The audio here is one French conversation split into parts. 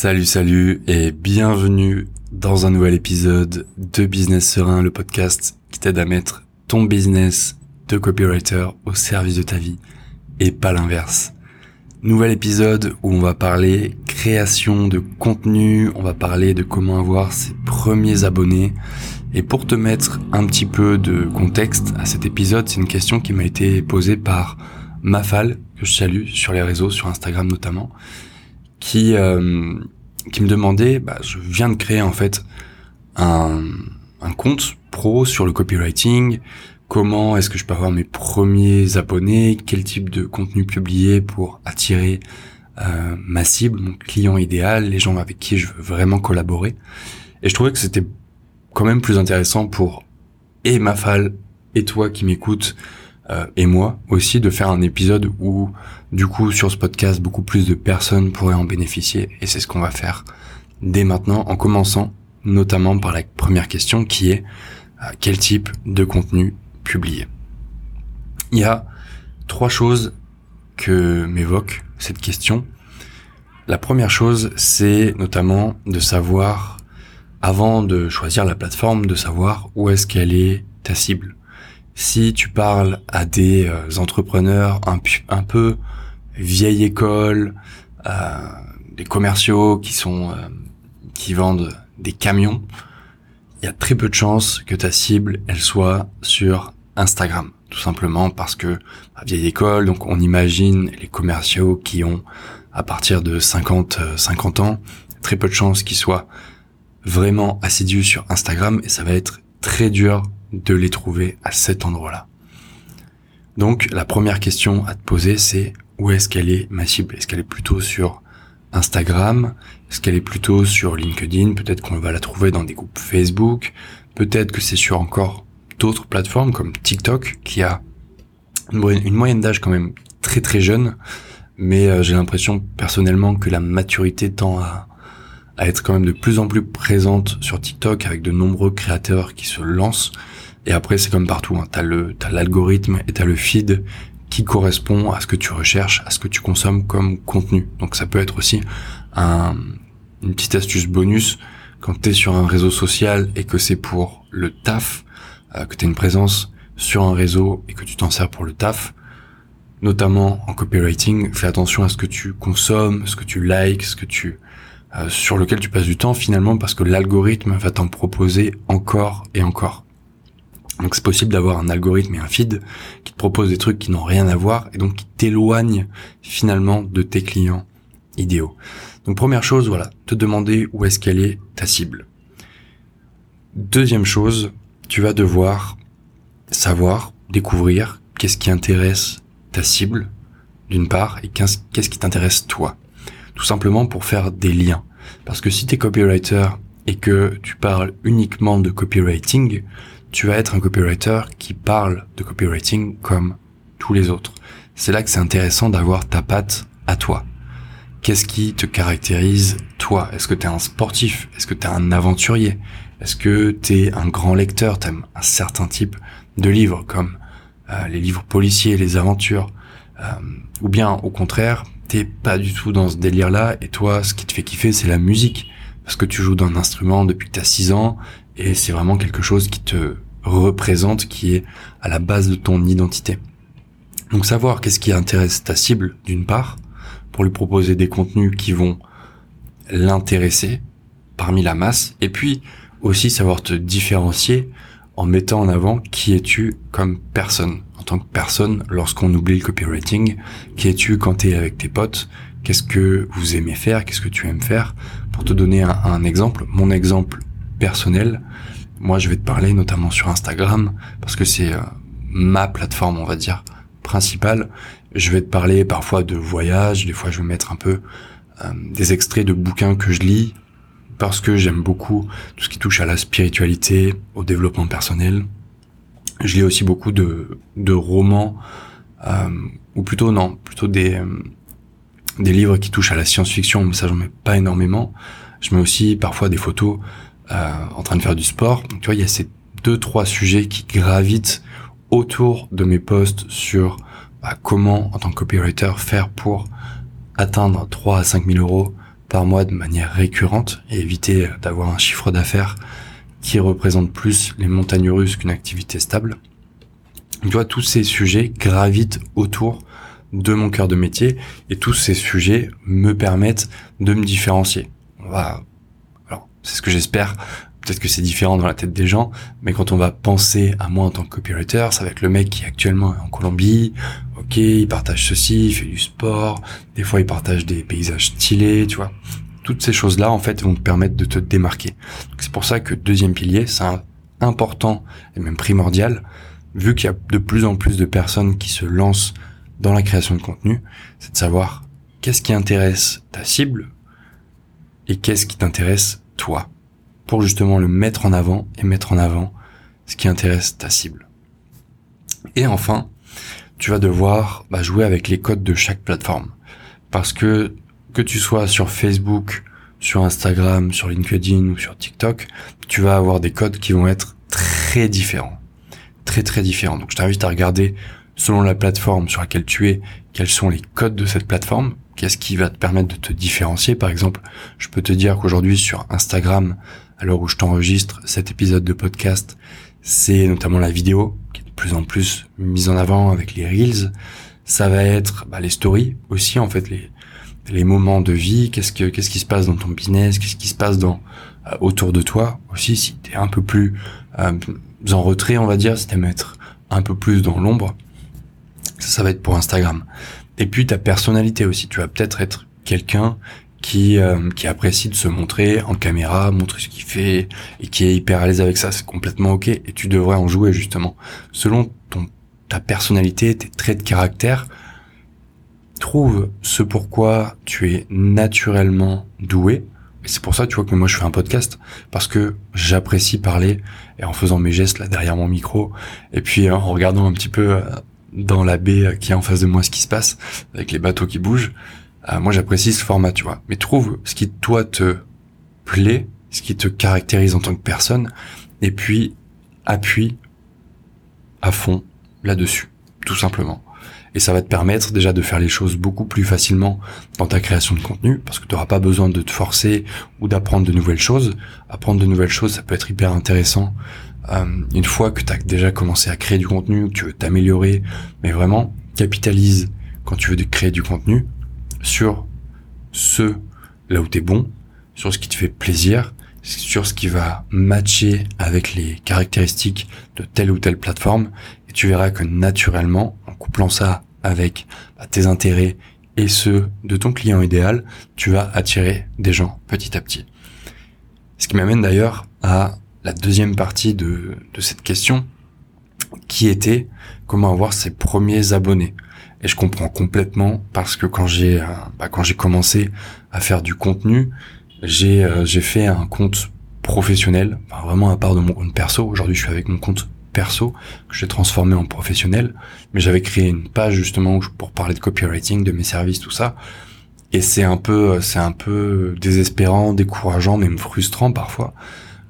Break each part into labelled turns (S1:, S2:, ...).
S1: Salut, salut et bienvenue dans un nouvel épisode de Business Serein, le podcast qui t'aide à mettre ton business de copywriter au service de ta vie et pas l'inverse. Nouvel épisode où on va parler création de contenu, on va parler de comment avoir ses premiers abonnés. Et pour te mettre un petit peu de contexte à cet épisode, c'est une question qui m'a été posée par Mafal, que je salue sur les réseaux, sur Instagram notamment, qui euh, qui me demandait, bah, je viens de créer en fait un, un compte pro sur le copywriting. Comment est-ce que je peux avoir mes premiers abonnés? Quel type de contenu publier pour attirer euh, ma cible, mon client idéal, les gens avec qui je veux vraiment collaborer? Et je trouvais que c'était quand même plus intéressant pour et Mafal et toi qui m'écoutes euh, et moi aussi de faire un épisode où du coup sur ce podcast beaucoup plus de personnes pourraient en bénéficier et c'est ce qu'on va faire dès maintenant en commençant notamment par la première question qui est euh, quel type de contenu publier? Il y a trois choses que m'évoque cette question. La première chose, c'est notamment de savoir, avant de choisir la plateforme, de savoir où est-ce qu'elle est ta cible si tu parles à des euh, entrepreneurs un, peu vieille école, euh, des commerciaux qui sont euh, qui vendent des camions, il y a très peu de chances que ta cible elle soit sur Instagram, tout simplement parce que à vieille école, donc on imagine les commerciaux qui ont à partir de 50 50 ans, très peu de chances qu'ils soient vraiment assidus sur Instagram et ça va être très dur de les trouver à cet endroit-là. Donc la première question à te poser c'est où est-ce qu'elle est ma cible? Est-ce qu'elle est plutôt sur Instagram? Est-ce qu'elle est plutôt sur LinkedIn? Peut-être qu'on va la trouver dans des groupes Facebook. Peut-être que c'est sur encore d'autres plateformes comme TikTok qui a une moyenne d'âge quand même très très jeune. Mais euh, j'ai l'impression personnellement que la maturité tend à, à être quand même de plus en plus présente sur TikTok avec de nombreux créateurs qui se lancent et après, c'est comme partout. Hein. T'as le, t'as l'algorithme et t'as le feed qui correspond à ce que tu recherches, à ce que tu consommes comme contenu. Donc ça peut être aussi un, une petite astuce bonus quand tu es sur un réseau social et que c'est pour le taf, euh, que tu as une présence sur un réseau et que tu t'en sers pour le taf, notamment en copywriting, fais attention à ce que tu consommes, ce que tu likes, ce que tu euh, sur lequel tu passes du temps finalement parce que l'algorithme va t'en proposer encore et encore. Donc c'est possible d'avoir un algorithme et un feed qui te propose des trucs qui n'ont rien à voir et donc qui t'éloignent finalement de tes clients idéaux. Donc première chose, voilà, te demander où est-ce qu'elle est ta cible. Deuxième chose, tu vas devoir savoir, découvrir qu'est-ce qui intéresse ta cible d'une part et qu'est-ce qui t'intéresse toi. Tout simplement pour faire des liens. Parce que si tu es copywriter et que tu parles uniquement de copywriting, tu vas être un copywriter qui parle de copywriting comme tous les autres. C'est là que c'est intéressant d'avoir ta patte à toi. Qu'est-ce qui te caractérise toi? Est-ce que tu es un sportif? Est-ce que tu es un aventurier? Est-ce que tu es un grand lecteur? T'aimes un certain type de livres comme euh, les livres policiers, les aventures euh, Ou bien au contraire, t'es pas du tout dans ce délire-là et toi, ce qui te fait kiffer, c'est la musique parce que tu joues d'un instrument depuis que tu as 6 ans et c'est vraiment quelque chose qui te représente, qui est à la base de ton identité. Donc savoir qu'est-ce qui intéresse ta cible d'une part, pour lui proposer des contenus qui vont l'intéresser parmi la masse, et puis aussi savoir te différencier en mettant en avant qui es-tu comme personne, en tant que personne lorsqu'on oublie le copywriting, qui es-tu quand tu es avec tes potes, qu'est-ce que vous aimez faire, qu'est-ce que tu aimes faire? Pour te donner un, exemple, mon exemple personnel. Moi, je vais te parler notamment sur Instagram parce que c'est euh, ma plateforme, on va dire, principale. Je vais te parler parfois de voyages, des fois je vais mettre un peu euh, des extraits de bouquins que je lis parce que j'aime beaucoup tout ce qui touche à la spiritualité, au développement personnel. Je lis aussi beaucoup de, de romans, euh, ou plutôt non, plutôt des, des livres qui touchent à la science-fiction, mais ça j'en mets pas énormément. Je mets aussi parfois des photos euh, en train de faire du sport. tu vois, il y a ces deux trois sujets qui gravitent autour de mes posts sur bah, comment, en tant que copywriter, faire pour atteindre 3 à 5 000 euros par mois de manière récurrente et éviter d'avoir un chiffre d'affaires qui représente plus les montagnes russes qu'une activité stable. Tu vois, tous ces sujets gravitent autour de mon cœur de métier et tous ces sujets me permettent de me différencier. On alors, c'est ce que j'espère. Peut-être que c'est différent dans la tête des gens, mais quand on va penser à moi en tant que copywriter, ça va être le mec qui est actuellement en Colombie. Ok, il partage ceci, il fait du sport. Des fois, il partage des paysages stylés, tu vois. Toutes ces choses-là, en fait, vont te permettre de te démarquer. C'est pour ça que deuxième pilier, c'est important et même primordial, vu qu'il y a de plus en plus de personnes qui se lancent dans la création de contenu, c'est de savoir qu'est-ce qui intéresse ta cible et qu'est-ce qui t'intéresse toi, pour justement le mettre en avant et mettre en avant ce qui intéresse ta cible. Et enfin, tu vas devoir bah, jouer avec les codes de chaque plateforme. Parce que que tu sois sur Facebook, sur Instagram, sur LinkedIn ou sur TikTok, tu vas avoir des codes qui vont être très différents. Très très différents. Donc je t'invite à regarder selon la plateforme sur laquelle tu es, quels sont les codes de cette plateforme, qu'est-ce qui va te permettre de te différencier? Par exemple, je peux te dire qu'aujourd'hui sur Instagram, à l'heure où je t'enregistre cet épisode de podcast, c'est notamment la vidéo plus en plus mise en avant avec les reels. Ça va être bah, les stories aussi, en fait, les, les moments de vie, qu'est-ce que qu'est-ce qui se passe dans ton business, qu'est-ce qui se passe dans euh, autour de toi aussi si tu es un peu plus euh, en retrait, on va dire, si tu être un peu plus dans l'ombre, ça, ça va être pour Instagram. Et puis ta personnalité aussi. Tu vas peut-être être quelqu'un qui euh, qui apprécie de se montrer en caméra, montrer ce qu'il fait et qui est hyper à l'aise avec ça. C'est complètement ok. Et tu devrais en jouer justement selon ton ta personnalité, tes traits de caractère. Trouve ce pourquoi tu es naturellement doué. Et c'est pour ça, tu vois, que moi je fais un podcast parce que j'apprécie parler et en faisant mes gestes là derrière mon micro et puis en regardant un petit peu euh, dans la baie qui est en face de moi ce qui se passe, avec les bateaux qui bougent, euh, moi j'apprécie ce format, tu vois. Mais trouve ce qui toi te plaît, ce qui te caractérise en tant que personne, et puis appuie à fond là-dessus, tout simplement. Et ça va te permettre déjà de faire les choses beaucoup plus facilement dans ta création de contenu, parce que tu n'auras pas besoin de te forcer ou d'apprendre de nouvelles choses. Apprendre de nouvelles choses, ça peut être hyper intéressant euh, une fois que tu as déjà commencé à créer du contenu, que tu veux t'améliorer, mais vraiment capitalise quand tu veux créer du contenu sur ce là où tu es bon, sur ce qui te fait plaisir, sur ce qui va matcher avec les caractéristiques de telle ou telle plateforme, et tu verras que naturellement, en couplant ça avec bah, tes intérêts et ceux de ton client idéal, tu vas attirer des gens petit à petit. Ce qui m'amène d'ailleurs à la deuxième partie de cette question, qui était comment avoir ses premiers abonnés. Et je comprends complètement parce que quand j'ai euh, bah, quand j'ai commencé à faire du contenu, j'ai euh, j'ai fait un compte professionnel, vraiment à part de mon compte perso. Aujourd'hui, je suis avec mon compte perso que j'ai transformé en professionnel, mais j'avais créé une page justement pour parler de copywriting, de mes services, tout ça. Et c'est un peu c'est un peu désespérant, décourageant, même frustrant parfois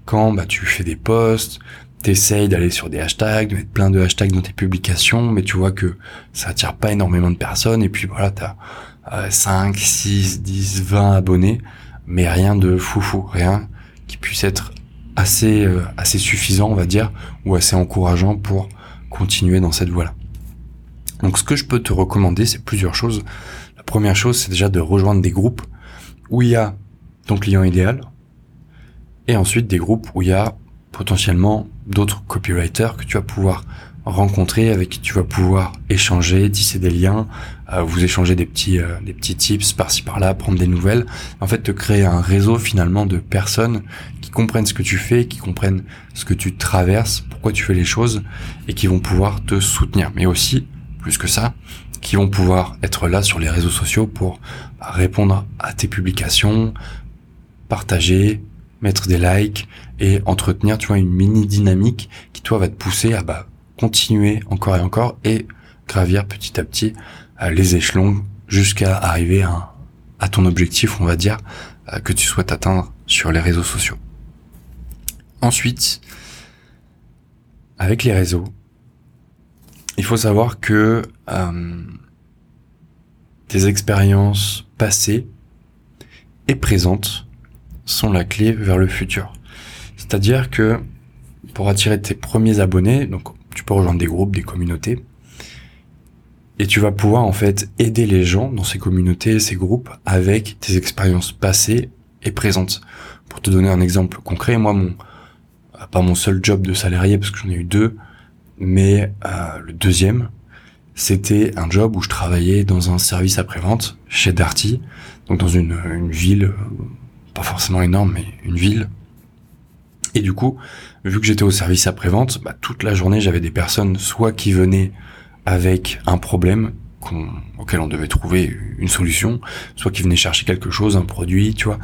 S1: quand bah, tu fais des posts, t'essayes d'aller sur des hashtags, de mettre plein de hashtags dans tes publications, mais tu vois que ça attire pas énormément de personnes, et puis voilà, t'as as 5, 6, 10, 20 abonnés, mais rien de foufou, rien qui puisse être assez, euh, assez suffisant, on va dire, ou assez encourageant pour continuer dans cette voie-là. Donc ce que je peux te recommander, c'est plusieurs choses. La première chose, c'est déjà de rejoindre des groupes où il y a ton client idéal, et ensuite des groupes où il y a potentiellement d'autres copywriters que tu vas pouvoir rencontrer, avec qui tu vas pouvoir échanger, tisser des liens, euh, vous échanger des petits euh, des petits tips par-ci par-là, prendre des nouvelles. En fait, te créer un réseau finalement de personnes qui comprennent ce que tu fais, qui comprennent ce que tu traverses, pourquoi tu fais les choses et qui vont pouvoir te soutenir. Mais aussi, plus que ça, qui vont pouvoir être là sur les réseaux sociaux pour répondre à tes publications, partager, mettre des likes et entretenir, tu vois, une mini dynamique qui toi va te pousser à bah, continuer encore et encore et gravir petit à petit euh, les échelons jusqu'à arriver à, ton objectif, on va dire, euh, que tu souhaites atteindre sur les réseaux sociaux. Ensuite, avec les réseaux, il faut savoir que euh, tes expériences passées et présente sont la clé vers le futur. C'est-à-dire que pour attirer tes premiers abonnés, tu peux rejoindre des groupes, des communautés, et tu vas pouvoir en fait aider les gens dans ces communautés, ces groupes, avec tes expériences passées et présentes. Pour te donner un exemple concret, moi, mon, pas mon seul job de salarié, parce que j'en ai eu deux, mais euh, le deuxième, c'était un job où je travaillais dans un service après-vente chez Darty, donc dans une, une ville, pas forcément énorme, mais une ville. Et du coup, vu que j'étais au service après-vente, bah, toute la journée, j'avais des personnes soit qui venaient avec un problème auquel on devait trouver une solution, soit qui venaient chercher quelque chose, un produit, tu vois.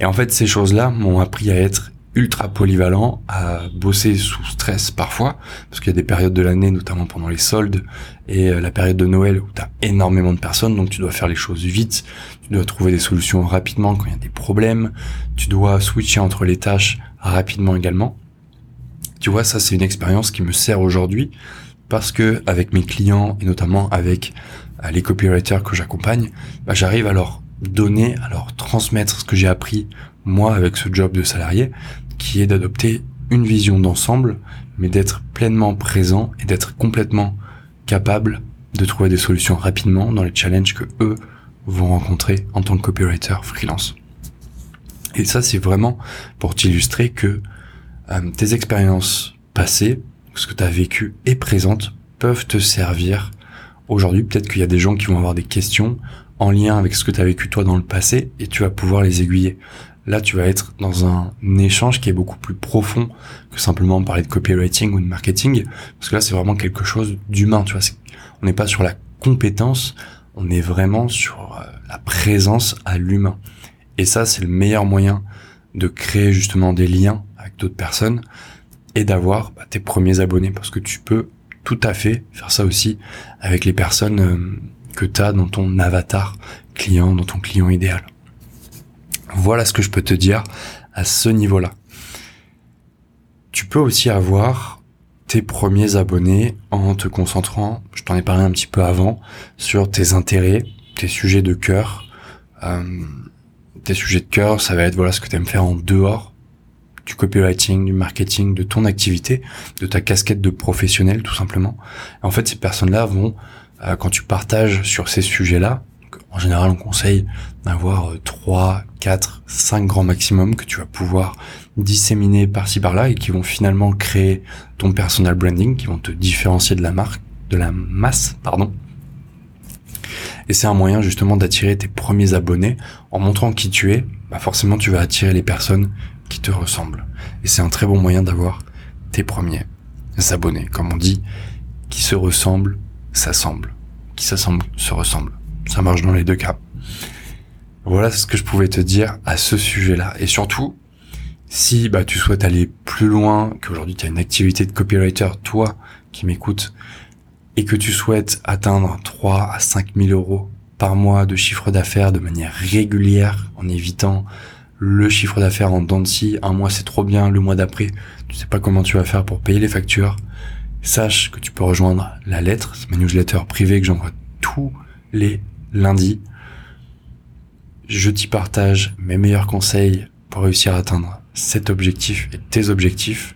S1: Et en fait, ces choses-là m'ont appris à être ultra polyvalent, à bosser sous stress parfois, parce qu'il y a des périodes de l'année, notamment pendant les soldes et euh, la période de Noël où tu as énormément de personnes, donc tu dois faire les choses vite, tu dois trouver des solutions rapidement quand il y a des problèmes, tu dois switcher entre les tâches rapidement également. Tu vois, ça c'est une expérience qui me sert aujourd'hui parce que avec mes clients et notamment avec euh, les copywriters que j'accompagne, bah, j'arrive à leur donner, à leur transmettre ce que j'ai appris moi avec ce job de salarié, qui est d'adopter une vision d'ensemble, mais d'être pleinement présent et d'être complètement capable de trouver des solutions rapidement dans les challenges que eux vont rencontrer en tant que copywriter freelance. Et ça, c'est vraiment pour t'illustrer que euh, tes expériences passées, ce que tu as vécu et présentes, peuvent te servir aujourd'hui. Peut-être qu'il y a des gens qui vont avoir des questions en lien avec ce que tu as vécu toi dans le passé et tu vas pouvoir les aiguiller. Là, tu vas être dans un échange qui est beaucoup plus profond que simplement parler de copywriting ou de marketing, parce que là, c'est vraiment quelque chose d'humain, tu vois. On n'est pas sur la compétence, on est vraiment sur euh, la présence à l'humain. Et ça, c'est le meilleur moyen de créer justement des liens avec d'autres personnes et d'avoir bah, tes premiers abonnés, parce que tu peux tout à fait faire ça aussi avec les personnes euh, que tu as dans ton avatar client, dans ton client idéal. Voilà ce que je peux te dire à ce niveau-là. Tu peux aussi avoir tes premiers abonnés en te concentrant, je t'en ai parlé un petit peu avant, sur tes intérêts, tes sujets de cœur. Euh, tes sujets de cœur, ça va être voilà ce que tu aimes faire en dehors du copywriting, du marketing, de ton activité, de ta casquette de professionnel tout simplement. en fait, ces personnes-là vont, euh, quand tu partages sur ces sujets-là, en général, on conseille d'avoir 3, 4, 5 grands maximum que tu vas pouvoir disséminer par-ci par-là et qui vont finalement créer ton personal branding, qui vont te différencier de la marque, de la masse, pardon. Et c'est un moyen justement d'attirer tes premiers abonnés en montrant qui tu es. Bah forcément, tu vas attirer les personnes qui te ressemblent. Et c'est un très bon moyen d'avoir tes premiers abonnés, comme on dit, qui se ressemblent, s'assemblent, qui s'assemblent, se ressemblent. Ça marche dans les deux cas. Voilà ce que je pouvais te dire à ce sujet-là. Et surtout, si bah, tu souhaites aller plus loin, qu'aujourd'hui tu as une activité de copywriter, toi qui m'écoutes, et que tu souhaites atteindre 3 à 5 000 euros par mois de chiffre d'affaires de manière régulière, en évitant le chiffre d'affaires en dents de scie, un mois c'est trop bien, le mois d'après, tu sais pas comment tu vas faire pour payer les factures, sache que tu peux rejoindre la lettre, c'est ma newsletter privée que j'envoie tous les lundi. Je t'y partage mes meilleurs conseils pour réussir à atteindre cet objectif et tes objectifs.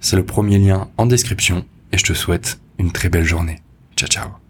S1: C'est le premier lien en description et je te souhaite une très belle journée. Ciao ciao